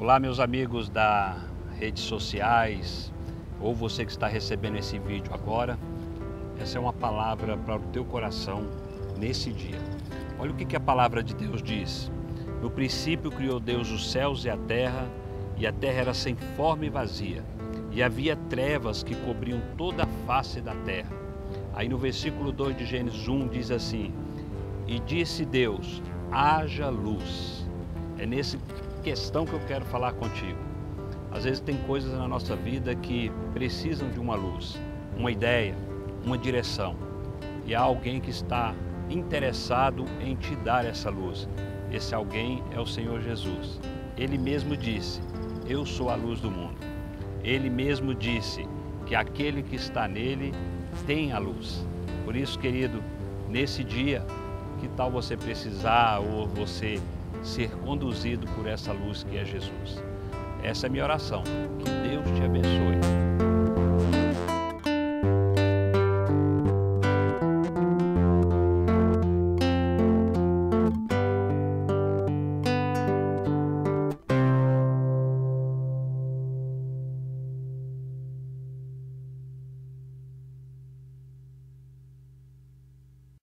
Olá, meus amigos da redes sociais, ou você que está recebendo esse vídeo agora. Essa é uma palavra para o teu coração nesse dia. Olha o que, que a palavra de Deus diz. No princípio criou Deus os céus e a terra, e a terra era sem forma e vazia, e havia trevas que cobriam toda a face da terra. Aí no versículo 2 de Gênesis 1 diz assim: E disse Deus: haja luz. É nessa questão que eu quero falar contigo. Às vezes tem coisas na nossa vida que precisam de uma luz, uma ideia, uma direção. E há alguém que está interessado em te dar essa luz. Esse alguém é o Senhor Jesus. Ele mesmo disse: Eu sou a luz do mundo. Ele mesmo disse que aquele que está nele tem a luz. Por isso, querido, nesse dia, que tal você precisar ou você ser conduzido por essa luz que é Jesus? Essa é a minha oração. Que Deus te abençoe.